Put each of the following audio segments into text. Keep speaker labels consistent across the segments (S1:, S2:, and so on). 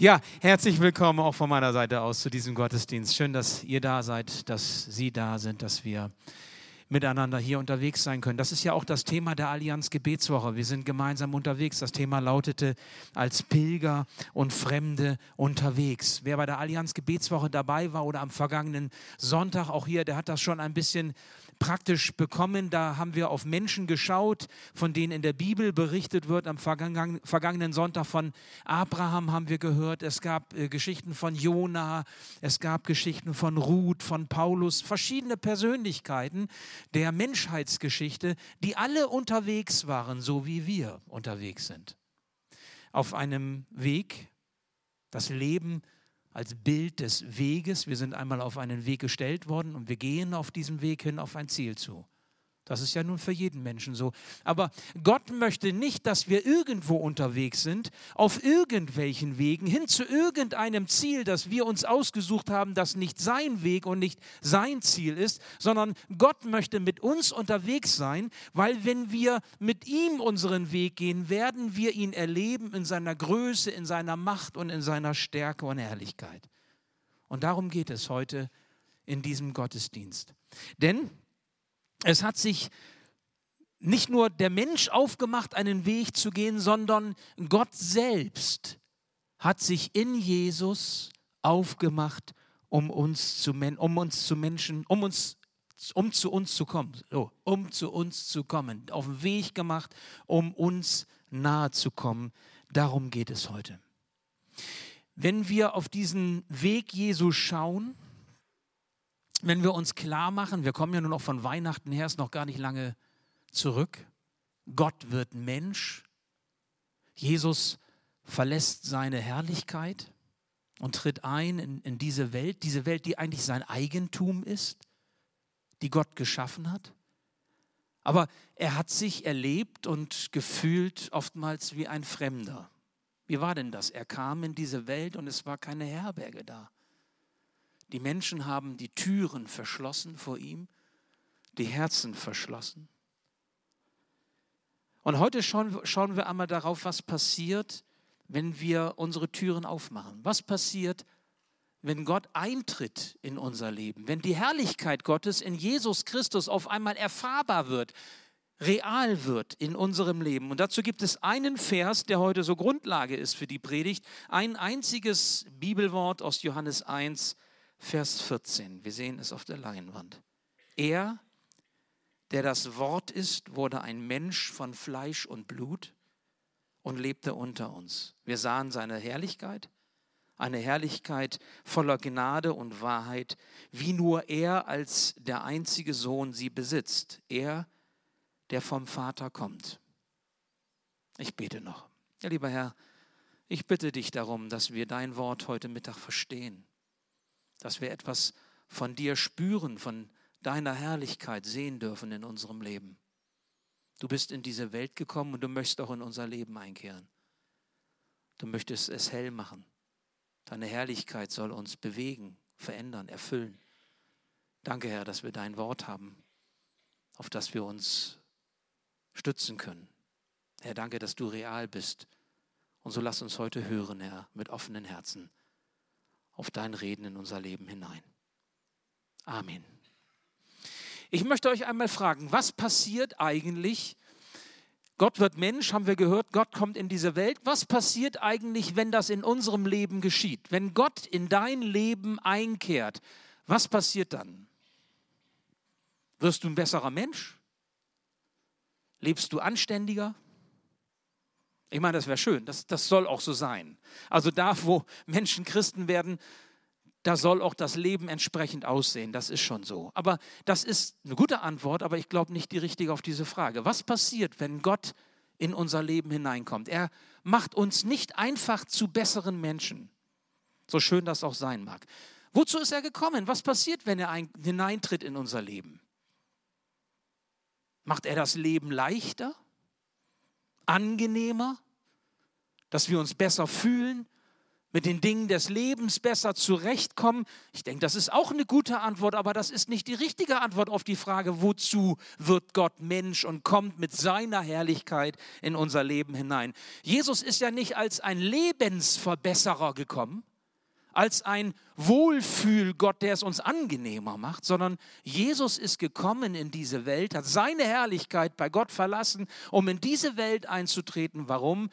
S1: Ja, herzlich willkommen auch von meiner Seite aus zu diesem Gottesdienst. Schön, dass ihr da seid, dass Sie da sind, dass wir miteinander hier unterwegs sein können. Das ist ja auch das Thema der Allianz Gebetswoche. Wir sind gemeinsam unterwegs. Das Thema lautete als Pilger und Fremde unterwegs. Wer bei der Allianz Gebetswoche dabei war oder am vergangenen Sonntag auch hier, der hat das schon ein bisschen praktisch bekommen. Da haben wir auf Menschen geschaut, von denen in der Bibel berichtet wird. Am vergangenen Sonntag von Abraham haben wir gehört. Es gab äh, Geschichten von Jona, es gab Geschichten von Ruth, von Paulus, verschiedene Persönlichkeiten der Menschheitsgeschichte, die alle unterwegs waren, so wie wir unterwegs sind. Auf einem Weg, das Leben als Bild des Weges. Wir sind einmal auf einen Weg gestellt worden und wir gehen auf diesem Weg hin auf ein Ziel zu. Das ist ja nun für jeden Menschen so. Aber Gott möchte nicht, dass wir irgendwo unterwegs sind, auf irgendwelchen Wegen, hin zu irgendeinem Ziel, das wir uns ausgesucht haben, das nicht sein Weg und nicht sein Ziel ist, sondern Gott möchte mit uns unterwegs sein, weil wenn wir mit ihm unseren Weg gehen, werden wir ihn erleben in seiner Größe, in seiner Macht und in seiner Stärke und Herrlichkeit. Und darum geht es heute in diesem Gottesdienst. Denn es hat sich nicht nur der Mensch aufgemacht, einen Weg zu gehen, sondern Gott selbst hat sich in Jesus aufgemacht, um uns zu, um uns zu Menschen, um uns um zu uns zu kommen, so, um zu uns zu kommen, auf den Weg gemacht, um uns nahe zu kommen. Darum geht es heute. Wenn wir auf diesen Weg Jesu schauen, wenn wir uns klar machen, wir kommen ja nur noch von Weihnachten her, ist noch gar nicht lange zurück. Gott wird Mensch. Jesus verlässt seine Herrlichkeit und tritt ein in, in diese Welt, diese Welt, die eigentlich sein Eigentum ist, die Gott geschaffen hat. Aber er hat sich erlebt und gefühlt oftmals wie ein Fremder. Wie war denn das? Er kam in diese Welt und es war keine Herberge da. Die Menschen haben die Türen verschlossen vor ihm, die Herzen verschlossen. Und heute schauen, schauen wir einmal darauf, was passiert, wenn wir unsere Türen aufmachen. Was passiert, wenn Gott eintritt in unser Leben, wenn die Herrlichkeit Gottes in Jesus Christus auf einmal erfahrbar wird, real wird in unserem Leben. Und dazu gibt es einen Vers, der heute so Grundlage ist für die Predigt, ein einziges Bibelwort aus Johannes 1, Vers 14. Wir sehen es auf der Leinwand. Er, der das Wort ist, wurde ein Mensch von Fleisch und Blut und lebte unter uns. Wir sahen seine Herrlichkeit, eine Herrlichkeit voller Gnade und Wahrheit, wie nur er als der einzige Sohn sie besitzt. Er, der vom Vater kommt. Ich bete noch. Ja, lieber Herr, ich bitte dich darum, dass wir dein Wort heute Mittag verstehen dass wir etwas von dir spüren, von deiner Herrlichkeit sehen dürfen in unserem Leben. Du bist in diese Welt gekommen und du möchtest auch in unser Leben einkehren. Du möchtest es hell machen. Deine Herrlichkeit soll uns bewegen, verändern, erfüllen. Danke, Herr, dass wir dein Wort haben, auf das wir uns stützen können. Herr, danke, dass du real bist. Und so lass uns heute hören, Herr, mit offenen Herzen auf dein Reden in unser Leben hinein. Amen. Ich möchte euch einmal fragen, was passiert eigentlich? Gott wird Mensch, haben wir gehört, Gott kommt in diese Welt. Was passiert eigentlich, wenn das in unserem Leben geschieht? Wenn Gott in dein Leben einkehrt, was passiert dann? Wirst du ein besserer Mensch? Lebst du anständiger? Ich meine, das wäre schön, das, das soll auch so sein. Also da, wo Menschen Christen werden, da soll auch das Leben entsprechend aussehen. Das ist schon so. Aber das ist eine gute Antwort, aber ich glaube nicht die richtige auf diese Frage. Was passiert, wenn Gott in unser Leben hineinkommt? Er macht uns nicht einfach zu besseren Menschen, so schön das auch sein mag. Wozu ist er gekommen? Was passiert, wenn er hineintritt in unser Leben? Macht er das Leben leichter? Angenehmer, dass wir uns besser fühlen, mit den Dingen des Lebens besser zurechtkommen? Ich denke, das ist auch eine gute Antwort, aber das ist nicht die richtige Antwort auf die Frage, wozu wird Gott Mensch und kommt mit seiner Herrlichkeit in unser Leben hinein. Jesus ist ja nicht als ein Lebensverbesserer gekommen, als ein Wohlfühlgott, der es uns angenehmer macht, sondern Jesus ist gekommen in diese Welt, hat seine Herrlichkeit bei Gott verlassen, um in diese Welt einzutreten. Warum?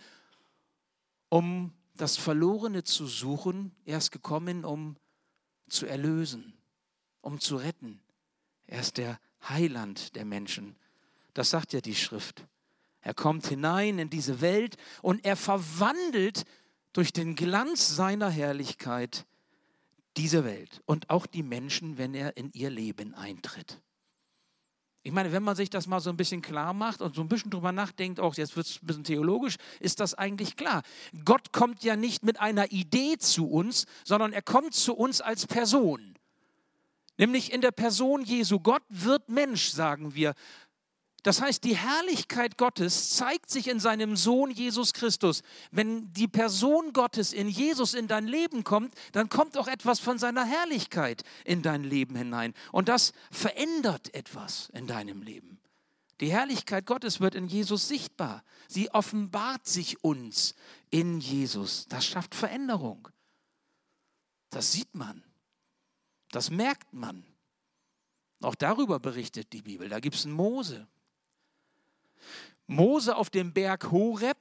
S1: Um das Verlorene zu suchen. Er ist gekommen, um zu erlösen, um zu retten. Er ist der Heiland der Menschen. Das sagt ja die Schrift. Er kommt hinein in diese Welt und er verwandelt durch den Glanz seiner Herrlichkeit diese Welt und auch die Menschen, wenn er in ihr Leben eintritt. Ich meine, wenn man sich das mal so ein bisschen klar macht und so ein bisschen drüber nachdenkt, auch jetzt wird es ein bisschen theologisch, ist das eigentlich klar. Gott kommt ja nicht mit einer Idee zu uns, sondern er kommt zu uns als Person. Nämlich in der Person Jesu. Gott wird Mensch, sagen wir. Das heißt, die Herrlichkeit Gottes zeigt sich in seinem Sohn Jesus Christus. Wenn die Person Gottes in Jesus in dein Leben kommt, dann kommt auch etwas von seiner Herrlichkeit in dein Leben hinein. Und das verändert etwas in deinem Leben. Die Herrlichkeit Gottes wird in Jesus sichtbar. Sie offenbart sich uns in Jesus. Das schafft Veränderung. Das sieht man. Das merkt man. Auch darüber berichtet die Bibel. Da gibt es einen Mose. Mose auf dem Berg Horeb.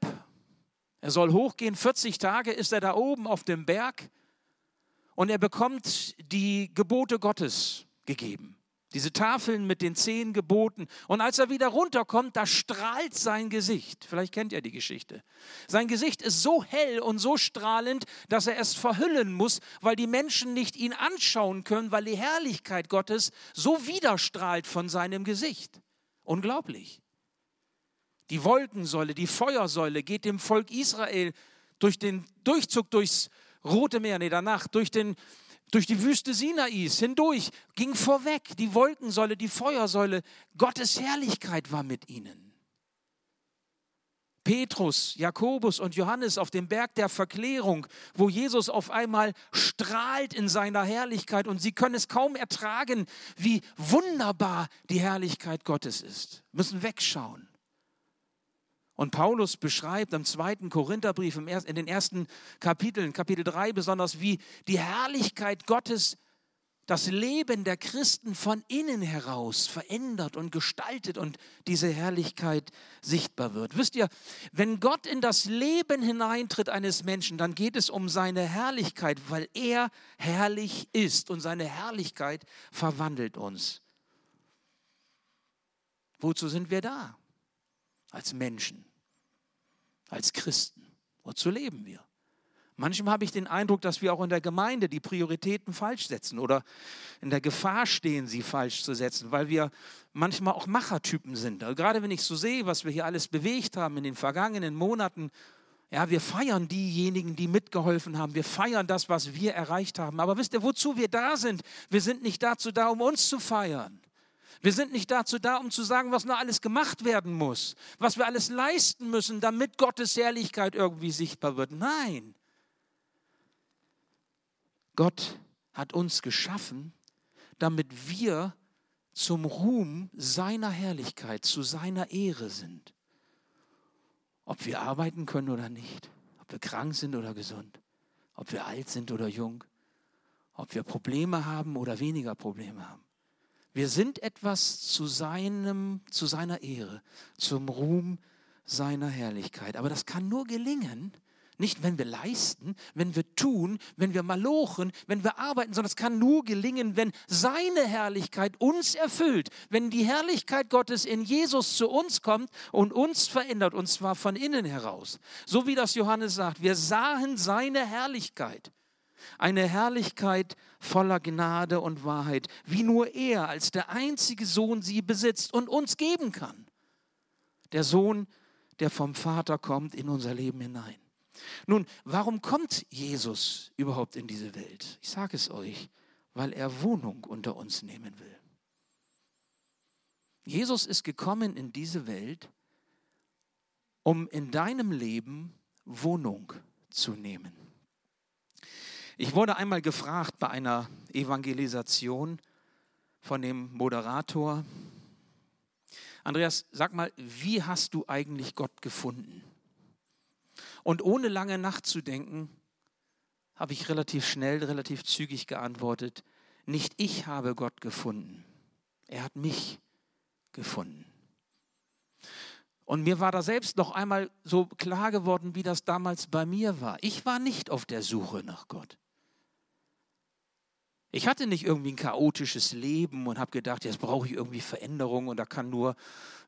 S1: Er soll hochgehen, 40 Tage ist er da oben auf dem Berg und er bekommt die Gebote Gottes gegeben. Diese Tafeln mit den zehn Geboten. Und als er wieder runterkommt, da strahlt sein Gesicht. Vielleicht kennt ihr die Geschichte. Sein Gesicht ist so hell und so strahlend, dass er es verhüllen muss, weil die Menschen nicht ihn anschauen können, weil die Herrlichkeit Gottes so widerstrahlt von seinem Gesicht. Unglaublich. Die Wolkensäule, die Feuersäule geht dem Volk Israel durch den Durchzug durchs Rote Meer, nee, danach, durch, den, durch die Wüste Sinais hindurch, ging vorweg. Die Wolkensäule, die Feuersäule, Gottes Herrlichkeit war mit ihnen. Petrus, Jakobus und Johannes auf dem Berg der Verklärung, wo Jesus auf einmal strahlt in seiner Herrlichkeit und sie können es kaum ertragen, wie wunderbar die Herrlichkeit Gottes ist, müssen wegschauen. Und Paulus beschreibt im zweiten Korintherbrief, in den ersten Kapiteln, Kapitel 3 besonders, wie die Herrlichkeit Gottes das Leben der Christen von innen heraus verändert und gestaltet und diese Herrlichkeit sichtbar wird. Wisst ihr, wenn Gott in das Leben hineintritt eines Menschen, dann geht es um seine Herrlichkeit, weil er herrlich ist und seine Herrlichkeit verwandelt uns. Wozu sind wir da? Als Menschen, als Christen. Wozu leben wir? Manchmal habe ich den Eindruck, dass wir auch in der Gemeinde die Prioritäten falsch setzen oder in der Gefahr stehen, sie falsch zu setzen, weil wir manchmal auch Machertypen sind. Also gerade wenn ich so sehe, was wir hier alles bewegt haben in den vergangenen Monaten, ja, wir feiern diejenigen, die mitgeholfen haben. Wir feiern das, was wir erreicht haben. Aber wisst ihr, wozu wir da sind? Wir sind nicht dazu da, um uns zu feiern. Wir sind nicht dazu da, um zu sagen, was noch alles gemacht werden muss, was wir alles leisten müssen, damit Gottes Herrlichkeit irgendwie sichtbar wird. Nein. Gott hat uns geschaffen, damit wir zum Ruhm seiner Herrlichkeit, zu seiner Ehre sind. Ob wir arbeiten können oder nicht, ob wir krank sind oder gesund, ob wir alt sind oder jung, ob wir Probleme haben oder weniger Probleme haben. Wir sind etwas zu, seinem, zu seiner Ehre, zum Ruhm seiner Herrlichkeit. Aber das kann nur gelingen, nicht wenn wir leisten, wenn wir tun, wenn wir malochen, wenn wir arbeiten, sondern es kann nur gelingen, wenn seine Herrlichkeit uns erfüllt, wenn die Herrlichkeit Gottes in Jesus zu uns kommt und uns verändert, und zwar von innen heraus. So wie das Johannes sagt, wir sahen seine Herrlichkeit. Eine Herrlichkeit voller Gnade und Wahrheit, wie nur er als der einzige Sohn sie besitzt und uns geben kann. Der Sohn, der vom Vater kommt in unser Leben hinein. Nun, warum kommt Jesus überhaupt in diese Welt? Ich sage es euch, weil er Wohnung unter uns nehmen will. Jesus ist gekommen in diese Welt, um in deinem Leben Wohnung zu nehmen. Ich wurde einmal gefragt bei einer Evangelisation von dem Moderator, Andreas, sag mal, wie hast du eigentlich Gott gefunden? Und ohne lange nachzudenken, habe ich relativ schnell, relativ zügig geantwortet, nicht ich habe Gott gefunden, er hat mich gefunden. Und mir war da selbst noch einmal so klar geworden, wie das damals bei mir war. Ich war nicht auf der Suche nach Gott. Ich hatte nicht irgendwie ein chaotisches Leben und habe gedacht, jetzt brauche ich irgendwie Veränderung und da kann nur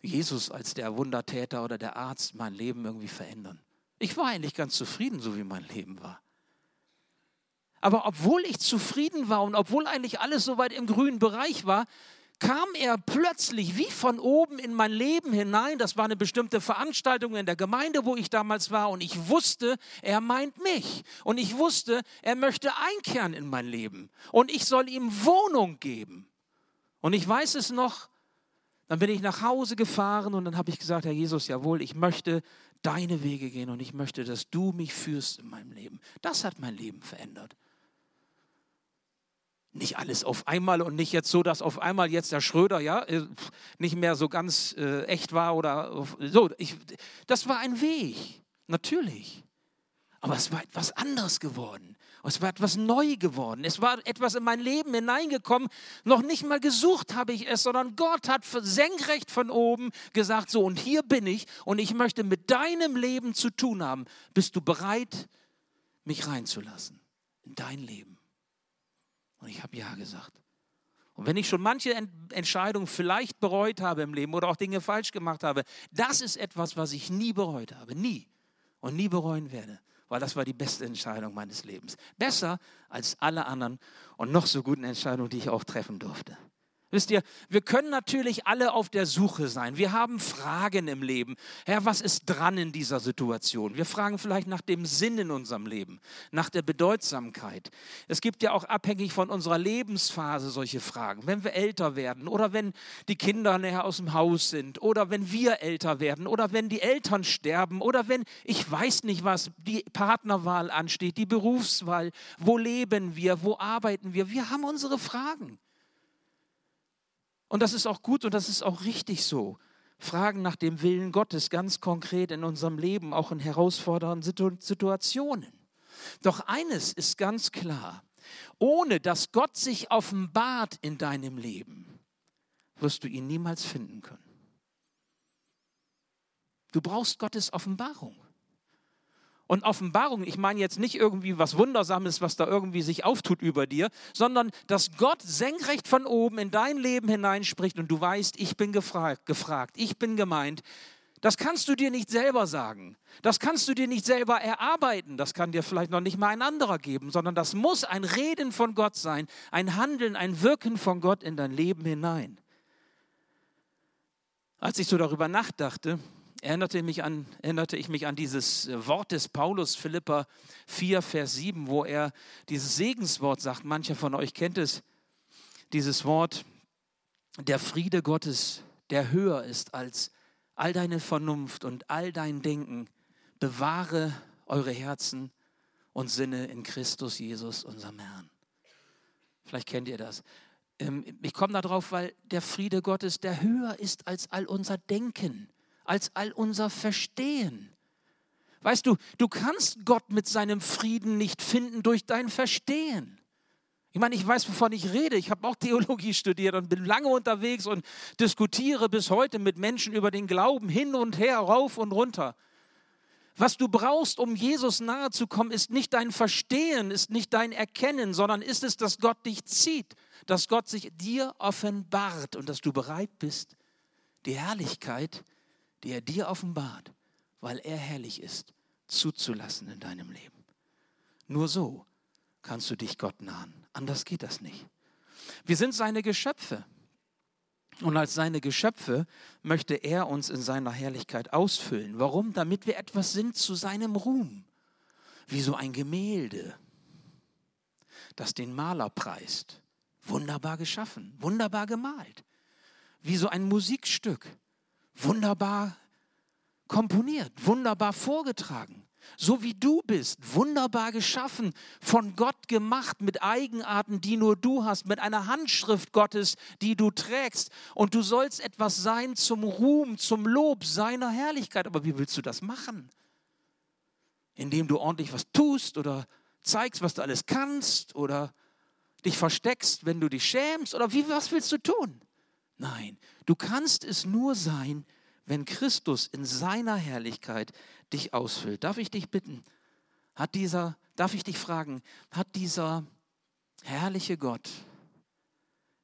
S1: Jesus als der Wundertäter oder der Arzt mein Leben irgendwie verändern. Ich war eigentlich ganz zufrieden, so wie mein Leben war. Aber obwohl ich zufrieden war und obwohl eigentlich alles soweit im grünen Bereich war, kam er plötzlich wie von oben in mein Leben hinein. Das war eine bestimmte Veranstaltung in der Gemeinde, wo ich damals war. Und ich wusste, er meint mich. Und ich wusste, er möchte einkehren in mein Leben. Und ich soll ihm Wohnung geben. Und ich weiß es noch, dann bin ich nach Hause gefahren und dann habe ich gesagt, Herr Jesus, jawohl, ich möchte deine Wege gehen und ich möchte, dass du mich führst in meinem Leben. Das hat mein Leben verändert nicht alles auf einmal und nicht jetzt so, dass auf einmal jetzt der Schröder ja äh, nicht mehr so ganz äh, echt war oder so. Ich, das war ein Weg, natürlich. Aber es war etwas anderes geworden. Es war etwas neu geworden. Es war etwas in mein Leben hineingekommen. Noch nicht mal gesucht habe ich es, sondern Gott hat senkrecht von oben gesagt, so und hier bin ich und ich möchte mit deinem Leben zu tun haben. Bist du bereit, mich reinzulassen in dein Leben? Und ich habe Ja gesagt. Und wenn ich schon manche Entscheidungen vielleicht bereut habe im Leben oder auch Dinge falsch gemacht habe, das ist etwas, was ich nie bereut habe. Nie. Und nie bereuen werde. Weil das war die beste Entscheidung meines Lebens. Besser als alle anderen und noch so guten Entscheidungen, die ich auch treffen durfte. Wisst ihr, wir können natürlich alle auf der Suche sein. Wir haben Fragen im Leben. Herr, was ist dran in dieser Situation? Wir fragen vielleicht nach dem Sinn in unserem Leben, nach der Bedeutsamkeit. Es gibt ja auch abhängig von unserer Lebensphase solche Fragen. Wenn wir älter werden oder wenn die Kinder näher aus dem Haus sind oder wenn wir älter werden oder wenn die Eltern sterben oder wenn, ich weiß nicht was, die Partnerwahl ansteht, die Berufswahl, wo leben wir, wo arbeiten wir. Wir haben unsere Fragen. Und das ist auch gut und das ist auch richtig so. Fragen nach dem Willen Gottes ganz konkret in unserem Leben, auch in herausfordernden Situationen. Doch eines ist ganz klar, ohne dass Gott sich offenbart in deinem Leben, wirst du ihn niemals finden können. Du brauchst Gottes Offenbarung. Und Offenbarung, ich meine jetzt nicht irgendwie was Wundersames, was da irgendwie sich auftut über dir, sondern dass Gott senkrecht von oben in dein Leben hineinspricht und du weißt, ich bin gefragt, gefragt, ich bin gemeint. Das kannst du dir nicht selber sagen. Das kannst du dir nicht selber erarbeiten. Das kann dir vielleicht noch nicht mal ein anderer geben, sondern das muss ein Reden von Gott sein, ein Handeln, ein Wirken von Gott in dein Leben hinein. Als ich so darüber nachdachte, erinnerte, mich an, erinnerte ich mich an dieses äh, Wort des Paulus, Philippa 4, Vers 7, wo er dieses Segenswort sagt. Mancher von euch kennt es, dieses Wort, der Friede Gottes, der höher ist als all deine Vernunft und all dein Denken, bewahre eure Herzen und Sinne in Christus Jesus, unserem Herrn. Vielleicht kennt ihr das. Ähm, ich komme darauf, weil der Friede Gottes, der höher ist als all unser Denken als all unser Verstehen. Weißt du, du kannst Gott mit seinem Frieden nicht finden durch dein Verstehen. Ich meine, ich weiß, wovon ich rede. Ich habe auch Theologie studiert und bin lange unterwegs und diskutiere bis heute mit Menschen über den Glauben hin und her, rauf und runter. Was du brauchst, um Jesus nahe zu kommen, ist nicht dein Verstehen, ist nicht dein Erkennen, sondern ist es, dass Gott dich zieht, dass Gott sich dir offenbart und dass du bereit bist, die Herrlichkeit die er dir offenbart, weil er herrlich ist, zuzulassen in deinem Leben. Nur so kannst du dich Gott nahen. Anders geht das nicht. Wir sind seine Geschöpfe. Und als seine Geschöpfe möchte er uns in seiner Herrlichkeit ausfüllen. Warum? Damit wir etwas sind zu seinem Ruhm. Wie so ein Gemälde, das den Maler preist. Wunderbar geschaffen, wunderbar gemalt. Wie so ein Musikstück, wunderbar komponiert, wunderbar vorgetragen. so wie du bist, wunderbar geschaffen, von Gott gemacht, mit Eigenarten, die nur du hast, mit einer Handschrift Gottes, die du trägst. Und du sollst etwas sein zum Ruhm, zum Lob seiner Herrlichkeit. Aber wie willst du das machen? Indem du ordentlich was tust oder zeigst, was du alles kannst oder dich versteckst, wenn du dich schämst oder wie, was willst du tun? Nein, du kannst es nur sein, wenn Christus in seiner Herrlichkeit dich ausfüllt. Darf ich dich bitten, hat dieser, darf ich dich fragen, hat dieser herrliche Gott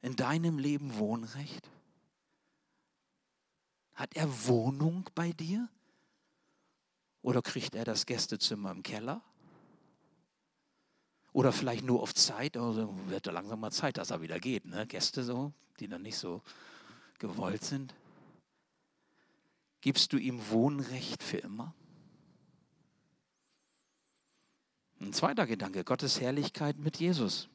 S1: in deinem Leben Wohnrecht? Hat er Wohnung bei dir? Oder kriegt er das Gästezimmer im Keller? Oder vielleicht nur auf Zeit, also wird ja langsam mal Zeit, dass er wieder geht. Ne? Gäste so, die dann nicht so gewollt sind. Gibst du ihm Wohnrecht für immer? Ein zweiter Gedanke, Gottes Herrlichkeit mit Jesus.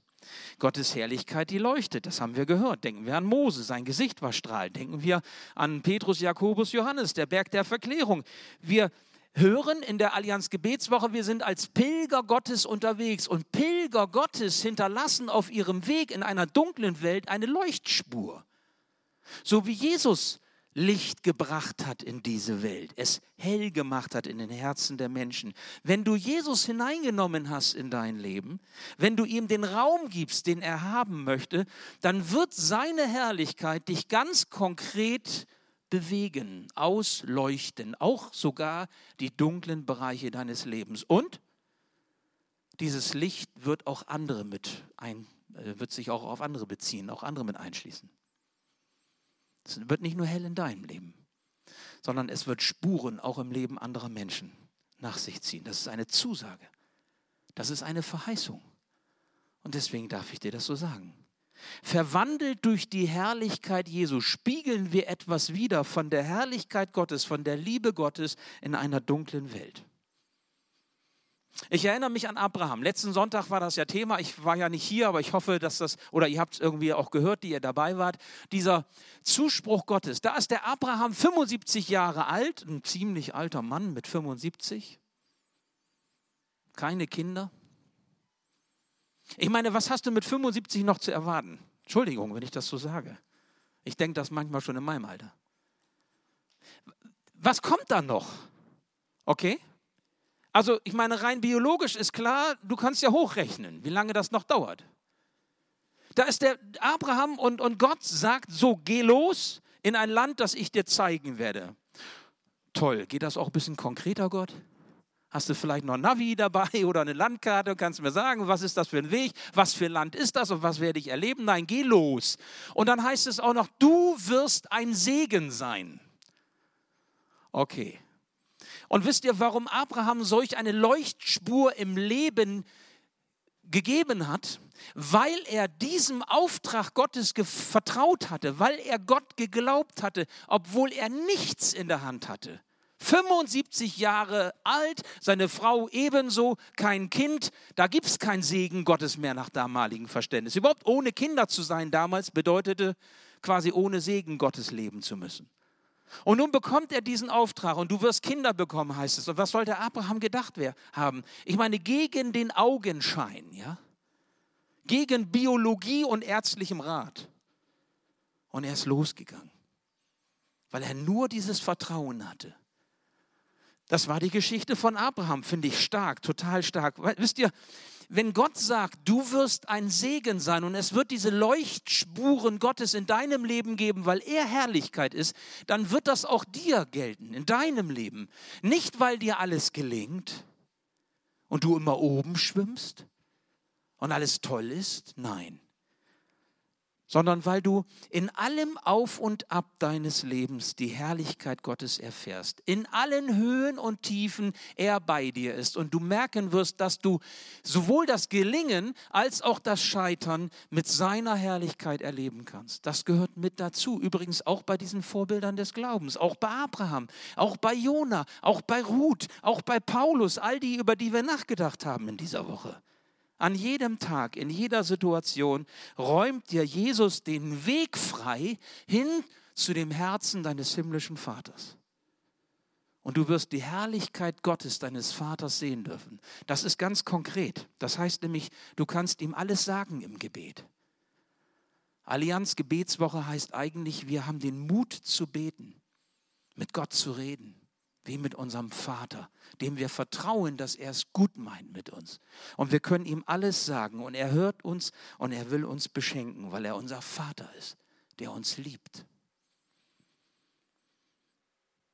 S1: Gottes Herrlichkeit, die leuchtet, das haben wir gehört. Denken wir an Mose, sein Gesicht war strahlend. Denken wir an Petrus, Jakobus, Johannes, der Berg der Verklärung. Wir hören in der Allianz Gebetswoche, wir sind als Pilger Gottes unterwegs und Pilger Gottes hinterlassen auf ihrem Weg in einer dunklen Welt eine Leuchtspur. So wie Jesus Licht gebracht hat in diese Welt, es hell gemacht hat in den Herzen der Menschen. Wenn du Jesus hineingenommen hast in dein Leben, wenn du ihm den Raum gibst, den er haben möchte, dann wird seine Herrlichkeit dich ganz konkret bewegen, ausleuchten, auch sogar die dunklen Bereiche deines Lebens. Und dieses Licht wird auch andere mit ein, äh, wird sich auch auf andere beziehen, auch andere mit einschließen. Es wird nicht nur hell in deinem Leben, sondern es wird Spuren auch im Leben anderer Menschen nach sich ziehen. Das ist eine Zusage. Das ist eine Verheißung. Und deswegen darf ich dir das so sagen. Verwandelt durch die Herrlichkeit Jesu spiegeln wir etwas wieder von der Herrlichkeit Gottes, von der Liebe Gottes in einer dunklen Welt. Ich erinnere mich an Abraham. Letzten Sonntag war das ja Thema. Ich war ja nicht hier, aber ich hoffe, dass das, oder ihr habt es irgendwie auch gehört, die ihr dabei wart. Dieser Zuspruch Gottes. Da ist der Abraham 75 Jahre alt, ein ziemlich alter Mann mit 75. Keine Kinder. Ich meine, was hast du mit 75 noch zu erwarten? Entschuldigung, wenn ich das so sage. Ich denke das manchmal schon in meinem Alter. Was kommt dann noch? Okay? Also ich meine, rein biologisch ist klar, du kannst ja hochrechnen, wie lange das noch dauert. Da ist der Abraham und, und Gott sagt, so geh los in ein Land, das ich dir zeigen werde. Toll, geht das auch ein bisschen konkreter, Gott? Hast du vielleicht noch ein Navi dabei oder eine Landkarte und kannst mir sagen, was ist das für ein Weg, was für ein Land ist das und was werde ich erleben? Nein, geh los. Und dann heißt es auch noch, du wirst ein Segen sein. Okay, und wisst ihr, warum Abraham solch eine Leuchtspur im Leben gegeben hat? Weil er diesem Auftrag Gottes vertraut hatte, weil er Gott geglaubt hatte, obwohl er nichts in der Hand hatte. 75 Jahre alt, seine Frau ebenso, kein Kind. Da gibt es kein Segen Gottes mehr nach damaligem Verständnis. Überhaupt ohne Kinder zu sein damals bedeutete quasi ohne Segen Gottes leben zu müssen. Und nun bekommt er diesen Auftrag und du wirst Kinder bekommen, heißt es. Und was sollte Abraham gedacht haben? Ich meine, gegen den Augenschein, ja? Gegen Biologie und ärztlichem Rat. Und er ist losgegangen, weil er nur dieses Vertrauen hatte. Das war die Geschichte von Abraham, finde ich stark, total stark. Wisst ihr, wenn Gott sagt, du wirst ein Segen sein und es wird diese Leuchtspuren Gottes in deinem Leben geben, weil er Herrlichkeit ist, dann wird das auch dir gelten, in deinem Leben. Nicht, weil dir alles gelingt und du immer oben schwimmst und alles toll ist, nein sondern weil du in allem Auf und Ab deines Lebens die Herrlichkeit Gottes erfährst. In allen Höhen und Tiefen er bei dir ist und du merken wirst, dass du sowohl das Gelingen als auch das Scheitern mit seiner Herrlichkeit erleben kannst. Das gehört mit dazu. Übrigens auch bei diesen Vorbildern des Glaubens, auch bei Abraham, auch bei Jona, auch bei Ruth, auch bei Paulus, all die, über die wir nachgedacht haben in dieser Woche. An jedem Tag, in jeder Situation räumt dir Jesus den Weg frei hin zu dem Herzen deines himmlischen Vaters. und du wirst die Herrlichkeit Gottes, deines Vaters, sehen dürfen. Das ist ganz konkret. Das heißt nämlich, du kannst ihm alles sagen im Gebet. Allianz Gebetswoche heißt eigentlich, wir haben den Mut zu beten, mit Gott zu reden, wie mit unserem Vater, dem wir vertrauen, dass er es gut meint mit uns. Und wir können ihm alles sagen und er hört uns und er will uns beschenken, weil er unser Vater ist, der uns liebt.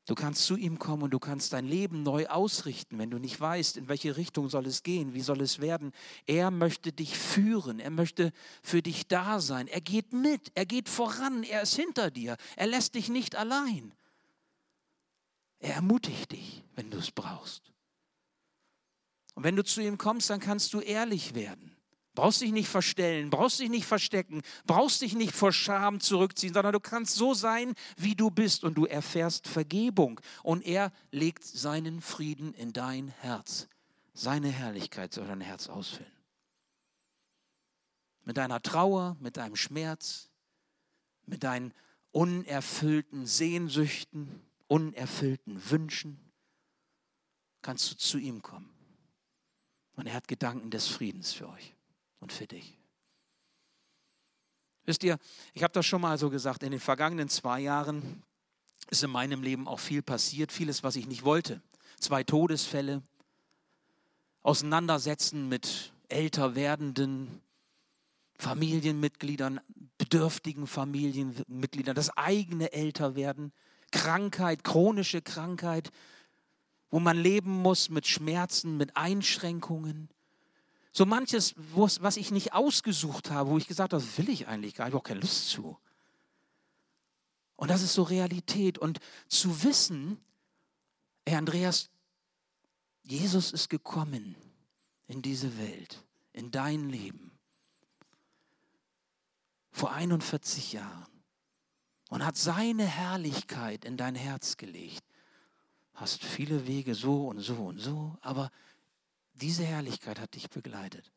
S1: Du kannst zu ihm kommen und du kannst dein Leben neu ausrichten, wenn du nicht weißt, in welche Richtung soll es gehen, wie soll es werden. Er möchte dich führen, er möchte für dich da sein. Er geht mit, er geht voran, er ist hinter dir, er lässt dich nicht allein. Er ermutigt dich, wenn du es brauchst. Und wenn du zu ihm kommst, dann kannst du ehrlich werden. Brauchst dich nicht verstellen, brauchst dich nicht verstecken, brauchst dich nicht vor Scham zurückziehen, sondern du kannst so sein, wie du bist und du erfährst Vergebung und er legt seinen Frieden in dein Herz. Seine Herrlichkeit soll dein Herz ausfüllen. Mit deiner Trauer, mit deinem Schmerz, mit deinen unerfüllten Sehnsüchten, unerfüllten Wünschen, kannst du zu ihm kommen. Und er hat Gedanken des Friedens für euch und für dich. Wisst ihr, ich habe das schon mal so gesagt, in den vergangenen zwei Jahren ist in meinem Leben auch viel passiert, vieles, was ich nicht wollte. Zwei Todesfälle, Auseinandersetzen mit älter werdenden Familienmitgliedern, bedürftigen Familienmitgliedern, das eigene Älterwerden, Krankheit, chronische Krankheit, wo man leben muss mit Schmerzen, mit Einschränkungen, so manches, was ich nicht ausgesucht habe, wo ich gesagt habe, das will ich eigentlich gar nicht, ich habe auch keine Lust zu. Und das ist so Realität. Und zu wissen, Herr Andreas, Jesus ist gekommen in diese Welt, in dein Leben, vor 41 Jahren und hat seine Herrlichkeit in dein Herz gelegt. Hast viele Wege so und so und so, aber diese Herrlichkeit hat dich begleitet.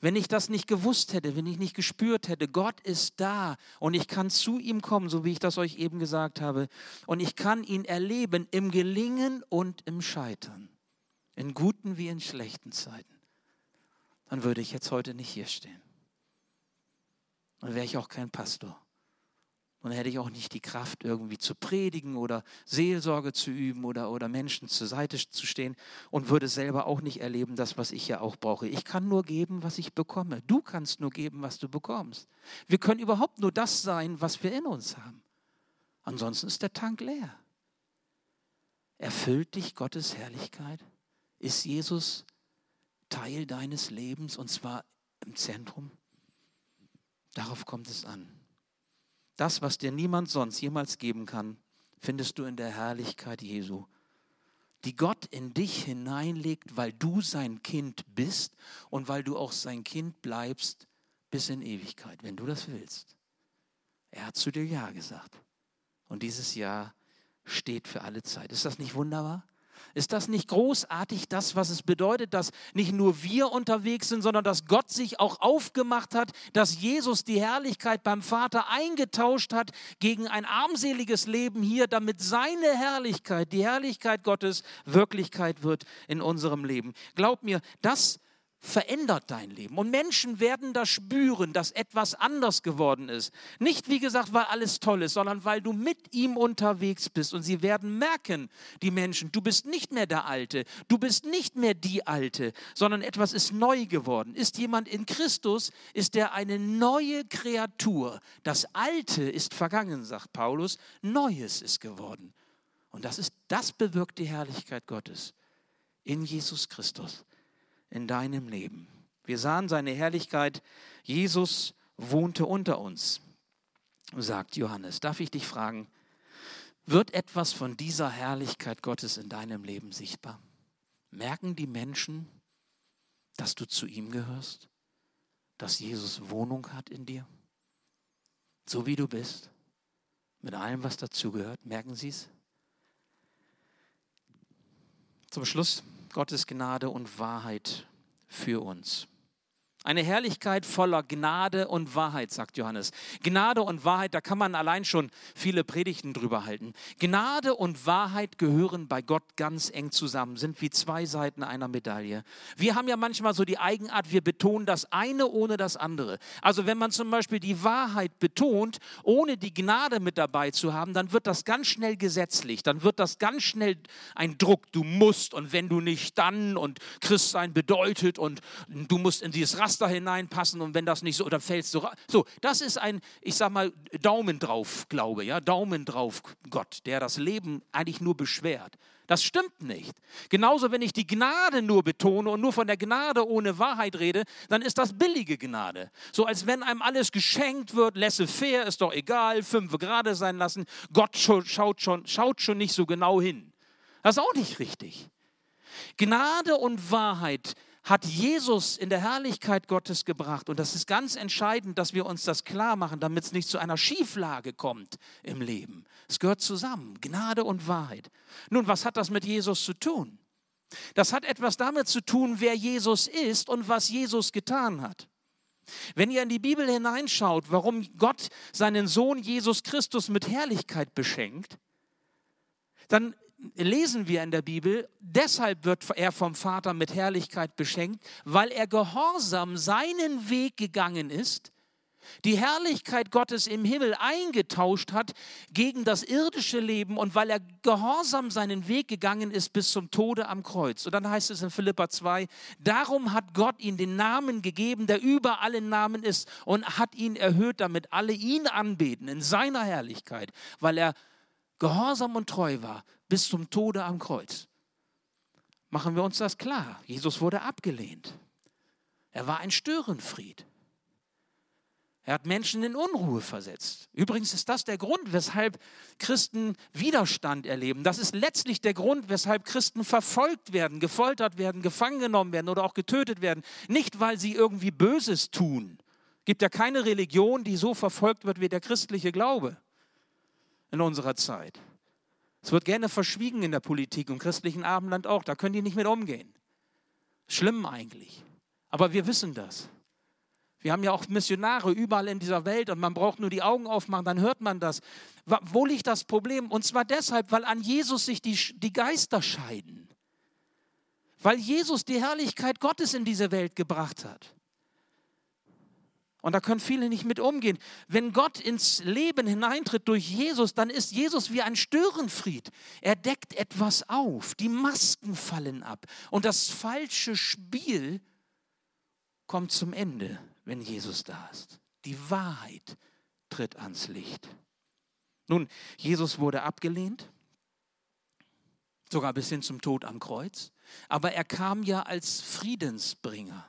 S1: Wenn ich das nicht gewusst hätte, wenn ich nicht gespürt hätte, Gott ist da und ich kann zu ihm kommen, so wie ich das euch eben gesagt habe, und ich kann ihn erleben im Gelingen und im Scheitern, in guten wie in schlechten Zeiten, dann würde ich jetzt heute nicht hier stehen. Dann wäre ich auch kein Pastor. Und dann hätte ich auch nicht die Kraft, irgendwie zu predigen oder Seelsorge zu üben oder, oder Menschen zur Seite zu stehen und würde selber auch nicht erleben, das, was ich ja auch brauche. Ich kann nur geben, was ich bekomme. Du kannst nur geben, was du bekommst. Wir können überhaupt nur das sein, was wir in uns haben. Ansonsten ist der Tank leer. Erfüllt dich Gottes Herrlichkeit? Ist Jesus Teil deines Lebens und zwar im Zentrum? Darauf kommt es an. Das, was dir niemand sonst jemals geben kann, findest du in der Herrlichkeit Jesu, die Gott in dich hineinlegt, weil du sein Kind bist und weil du auch sein Kind bleibst bis in Ewigkeit, wenn du das willst. Er hat zu dir Ja gesagt. Und dieses Ja steht für alle Zeit. Ist das nicht wunderbar? Ist das nicht großartig, das, was es bedeutet, dass nicht nur wir unterwegs sind, sondern dass Gott sich auch aufgemacht hat, dass Jesus die Herrlichkeit beim Vater eingetauscht hat gegen ein armseliges Leben hier, damit seine Herrlichkeit, die Herrlichkeit Gottes, Wirklichkeit wird in unserem Leben. Glaub mir, das verändert dein Leben. Und Menschen werden das spüren, dass etwas anders geworden ist. Nicht, wie gesagt, weil alles toll ist, sondern weil du mit ihm unterwegs bist. Und sie werden merken, die Menschen, du bist nicht mehr der Alte, du bist nicht mehr die Alte, sondern etwas ist neu geworden. Ist jemand in Christus, ist er eine neue Kreatur. Das Alte ist vergangen, sagt Paulus, Neues ist geworden. Und das, ist, das bewirkt die Herrlichkeit Gottes in Jesus Christus in deinem Leben. Wir sahen seine Herrlichkeit. Jesus wohnte unter uns, sagt Johannes. Darf ich dich fragen, wird etwas von dieser Herrlichkeit Gottes in deinem Leben sichtbar? Merken die Menschen, dass du zu ihm gehörst? Dass Jesus Wohnung hat in dir? So wie du bist? Mit allem, was dazugehört? Merken sie es? Zum Schluss Gottes Gnade und Wahrheit für uns. Eine Herrlichkeit voller Gnade und Wahrheit, sagt Johannes. Gnade und Wahrheit, da kann man allein schon viele Predigten drüber halten. Gnade und Wahrheit gehören bei Gott ganz eng zusammen, sind wie zwei Seiten einer Medaille. Wir haben ja manchmal so die Eigenart, wir betonen das eine ohne das andere. Also wenn man zum Beispiel die Wahrheit betont, ohne die Gnade mit dabei zu haben, dann wird das ganz schnell gesetzlich, dann wird das ganz schnell ein Druck. Du musst und wenn du nicht, dann und Christsein bedeutet und du musst in dieses Raster Raster hineinpassen und wenn das nicht so, oder fällst du So, das ist ein, ich sag mal, Daumen drauf Glaube, ja, Daumen drauf Gott, der das Leben eigentlich nur beschwert. Das stimmt nicht. Genauso, wenn ich die Gnade nur betone und nur von der Gnade ohne Wahrheit rede, dann ist das billige Gnade. So als wenn einem alles geschenkt wird, laissez-faire, ist doch egal, fünf gerade sein lassen. Gott schaut schon, schaut schon nicht so genau hin. Das ist auch nicht richtig. Gnade und Wahrheit hat Jesus in der Herrlichkeit Gottes gebracht. Und das ist ganz entscheidend, dass wir uns das klar machen, damit es nicht zu einer Schieflage kommt im Leben. Es gehört zusammen, Gnade und Wahrheit. Nun, was hat das mit Jesus zu tun? Das hat etwas damit zu tun, wer Jesus ist und was Jesus getan hat. Wenn ihr in die Bibel hineinschaut, warum Gott seinen Sohn Jesus Christus mit Herrlichkeit beschenkt, dann lesen wir in der Bibel, deshalb wird er vom Vater mit Herrlichkeit beschenkt, weil er gehorsam seinen Weg gegangen ist, die Herrlichkeit Gottes im Himmel eingetauscht hat gegen das irdische Leben und weil er gehorsam seinen Weg gegangen ist bis zum Tode am Kreuz. Und dann heißt es in Philippa 2, darum hat Gott ihm den Namen gegeben, der über allen Namen ist und hat ihn erhöht, damit alle ihn anbeten in seiner Herrlichkeit, weil er gehorsam und treu war bis zum Tode am Kreuz. Machen wir uns das klar. Jesus wurde abgelehnt. Er war ein Störenfried. Er hat Menschen in Unruhe versetzt. Übrigens ist das der Grund, weshalb Christen Widerstand erleben. Das ist letztlich der Grund, weshalb Christen verfolgt werden, gefoltert werden, gefangen genommen werden oder auch getötet werden. Nicht, weil sie irgendwie Böses tun. Es gibt ja keine Religion, die so verfolgt wird wie der christliche Glaube in unserer Zeit. Es wird gerne verschwiegen in der Politik und christlichen Abendland auch. Da können die nicht mit umgehen. Schlimm eigentlich. Aber wir wissen das. Wir haben ja auch Missionare überall in dieser Welt und man braucht nur die Augen aufmachen, dann hört man das. Wo liegt das Problem? Und zwar deshalb, weil an Jesus sich die, die Geister scheiden. Weil Jesus die Herrlichkeit Gottes in diese Welt gebracht hat. Und da können viele nicht mit umgehen. Wenn Gott ins Leben hineintritt durch Jesus, dann ist Jesus wie ein Störenfried. Er deckt etwas auf. Die Masken fallen ab. Und das falsche Spiel kommt zum Ende, wenn Jesus da ist. Die Wahrheit tritt ans Licht. Nun, Jesus wurde abgelehnt, sogar bis hin zum Tod am Kreuz. Aber er kam ja als Friedensbringer.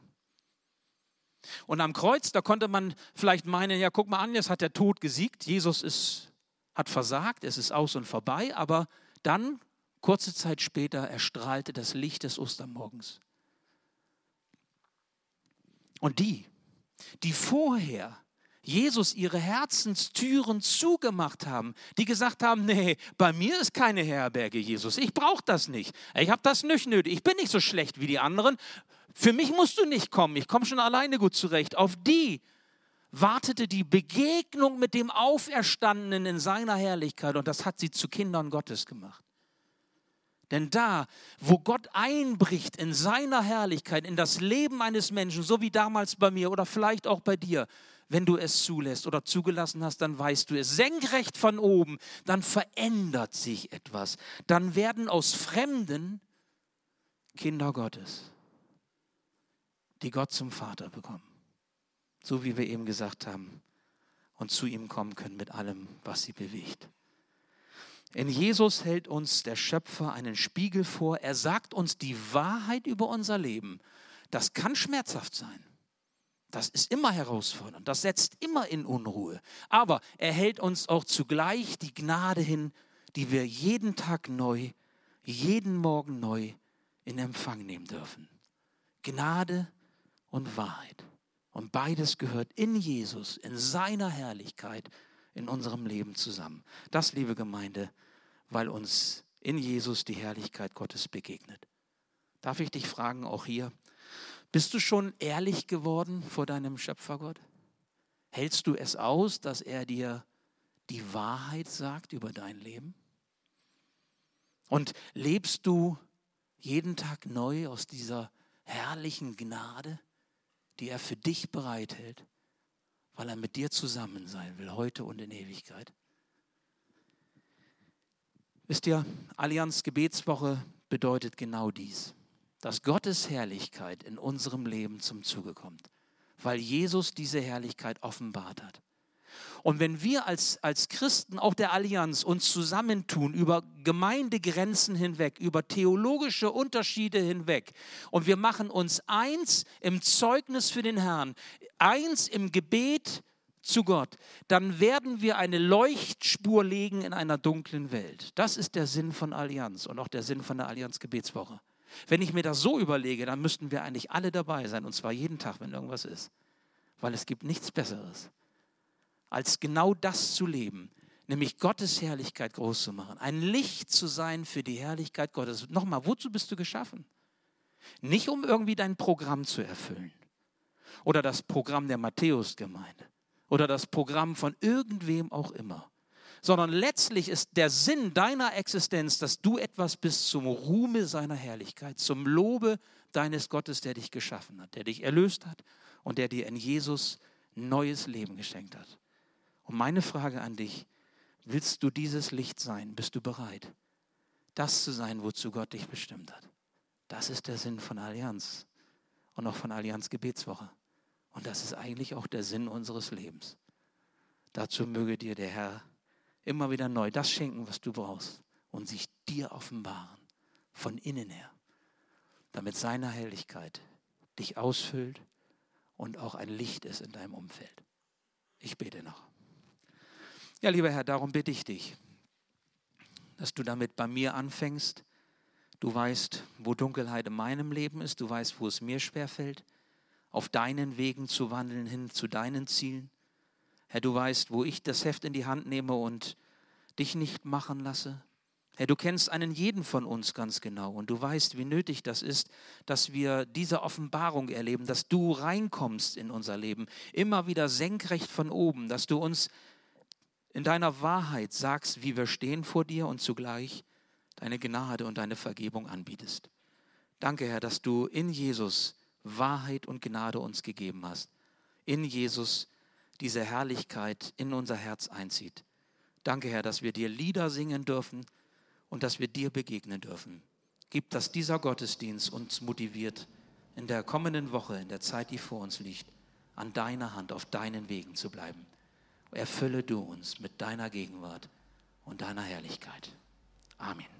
S1: Und am Kreuz, da konnte man vielleicht meinen, ja, guck mal an, jetzt hat der Tod gesiegt, Jesus ist, hat versagt, es ist aus und vorbei, aber dann, kurze Zeit später, erstrahlte das Licht des Ostermorgens. Und die, die vorher Jesus ihre Herzenstüren zugemacht haben, die gesagt haben, nee, bei mir ist keine Herberge, Jesus, ich brauche das nicht, ich habe das nicht nötig, ich bin nicht so schlecht wie die anderen, für mich musst du nicht kommen, ich komme schon alleine gut zurecht. Auf die wartete die Begegnung mit dem Auferstandenen in seiner Herrlichkeit und das hat sie zu Kindern Gottes gemacht. Denn da, wo Gott einbricht in seiner Herrlichkeit, in das Leben eines Menschen, so wie damals bei mir oder vielleicht auch bei dir, wenn du es zulässt oder zugelassen hast, dann weißt du es. Senkrecht von oben, dann verändert sich etwas. Dann werden aus Fremden Kinder Gottes die Gott zum Vater bekommen. So wie wir eben gesagt haben. Und zu ihm kommen können mit allem, was sie bewegt. In Jesus hält uns der Schöpfer einen Spiegel vor. Er sagt uns die Wahrheit über unser Leben. Das kann schmerzhaft sein. Das ist immer herausfordernd. Das setzt immer in Unruhe. Aber er hält uns auch zugleich die Gnade hin, die wir jeden Tag neu, jeden Morgen neu in Empfang nehmen dürfen. Gnade und Wahrheit. Und beides gehört in Jesus, in seiner Herrlichkeit, in unserem Leben zusammen. Das, liebe Gemeinde, weil uns in Jesus die Herrlichkeit Gottes begegnet. Darf ich dich fragen, auch hier, Bist du schon ehrlich geworden vor deinem Schöpfergott? Hältst du es aus, dass er dir die Wahrheit sagt über dein Leben? Und lebst du jeden Tag neu aus dieser herrlichen Gnade, die er für dich bereithält, weil er mit dir zusammen sein will, heute und in Ewigkeit? Wisst ihr, Allianz Gebetswoche bedeutet genau dies, dass Gottes Herrlichkeit in unserem Leben zum Zuge kommt, weil Jesus diese Herrlichkeit offenbart hat. Und wenn wir als, als Christen auch der Allianz uns zusammentun über Gemeindegrenzen hinweg, über theologische Unterschiede hinweg und wir machen uns eins im Zeugnis für den Herrn, eins im Gebet zu Gott, dann werden wir eine Leuchtspur legen in einer dunklen Welt. Das ist der Sinn von Allianz und auch der Sinn von der Allianz Gebetswoche. Wenn ich mir das so überlege, dann müssten wir eigentlich alle dabei sein und zwar jeden Tag, wenn irgendwas ist, weil es gibt nichts Besseres als genau das zu leben, nämlich Gottes Herrlichkeit groß zu machen, ein Licht zu sein für die Herrlichkeit Gottes. Nochmal, wozu bist du geschaffen? Nicht um irgendwie dein Programm zu erfüllen oder das Programm der Matthäusgemeinde oder das Programm von irgendwem auch immer, sondern letztlich ist der Sinn deiner Existenz, dass du etwas bist zum Ruhme seiner Herrlichkeit, zum Lobe deines Gottes, der dich geschaffen hat, der dich erlöst hat und der dir in Jesus neues Leben geschenkt hat. Und meine Frage an dich, willst du dieses Licht sein? Bist du bereit, das zu sein, wozu Gott dich bestimmt hat? Das ist der Sinn von Allianz und auch von Allianz Gebetswoche. Und das ist eigentlich auch der Sinn unseres Lebens. Dazu möge dir der Herr immer wieder neu das schenken, was du brauchst und sich dir offenbaren, von innen her, damit seine Herrlichkeit dich ausfüllt und auch ein Licht ist in deinem Umfeld. Ich bete noch. Ja, lieber Herr, darum bitte ich dich, dass du damit bei mir anfängst. Du weißt, wo Dunkelheit in meinem Leben ist. Du weißt, wo es mir schwerfällt, auf deinen Wegen zu wandeln hin zu deinen Zielen. Herr, du weißt, wo ich das Heft in die Hand nehme und dich nicht machen lasse. Herr, du kennst einen jeden von uns ganz genau und du weißt, wie nötig das ist, dass wir diese Offenbarung erleben, dass du reinkommst in unser Leben, immer wieder senkrecht von oben, dass du uns in deiner Wahrheit sagst, wie wir stehen vor dir und zugleich deine Gnade und deine Vergebung anbietest. Danke, Herr, dass du in Jesus Wahrheit und Gnade uns gegeben hast. In Jesus diese Herrlichkeit in unser Herz einzieht. Danke, Herr, dass wir dir Lieder singen dürfen und dass wir dir begegnen dürfen. Gib, dass dieser Gottesdienst uns motiviert, in der kommenden Woche, in der Zeit, die vor uns liegt, an deiner Hand, auf deinen Wegen zu bleiben. Erfülle du uns mit deiner Gegenwart und deiner Herrlichkeit. Amen.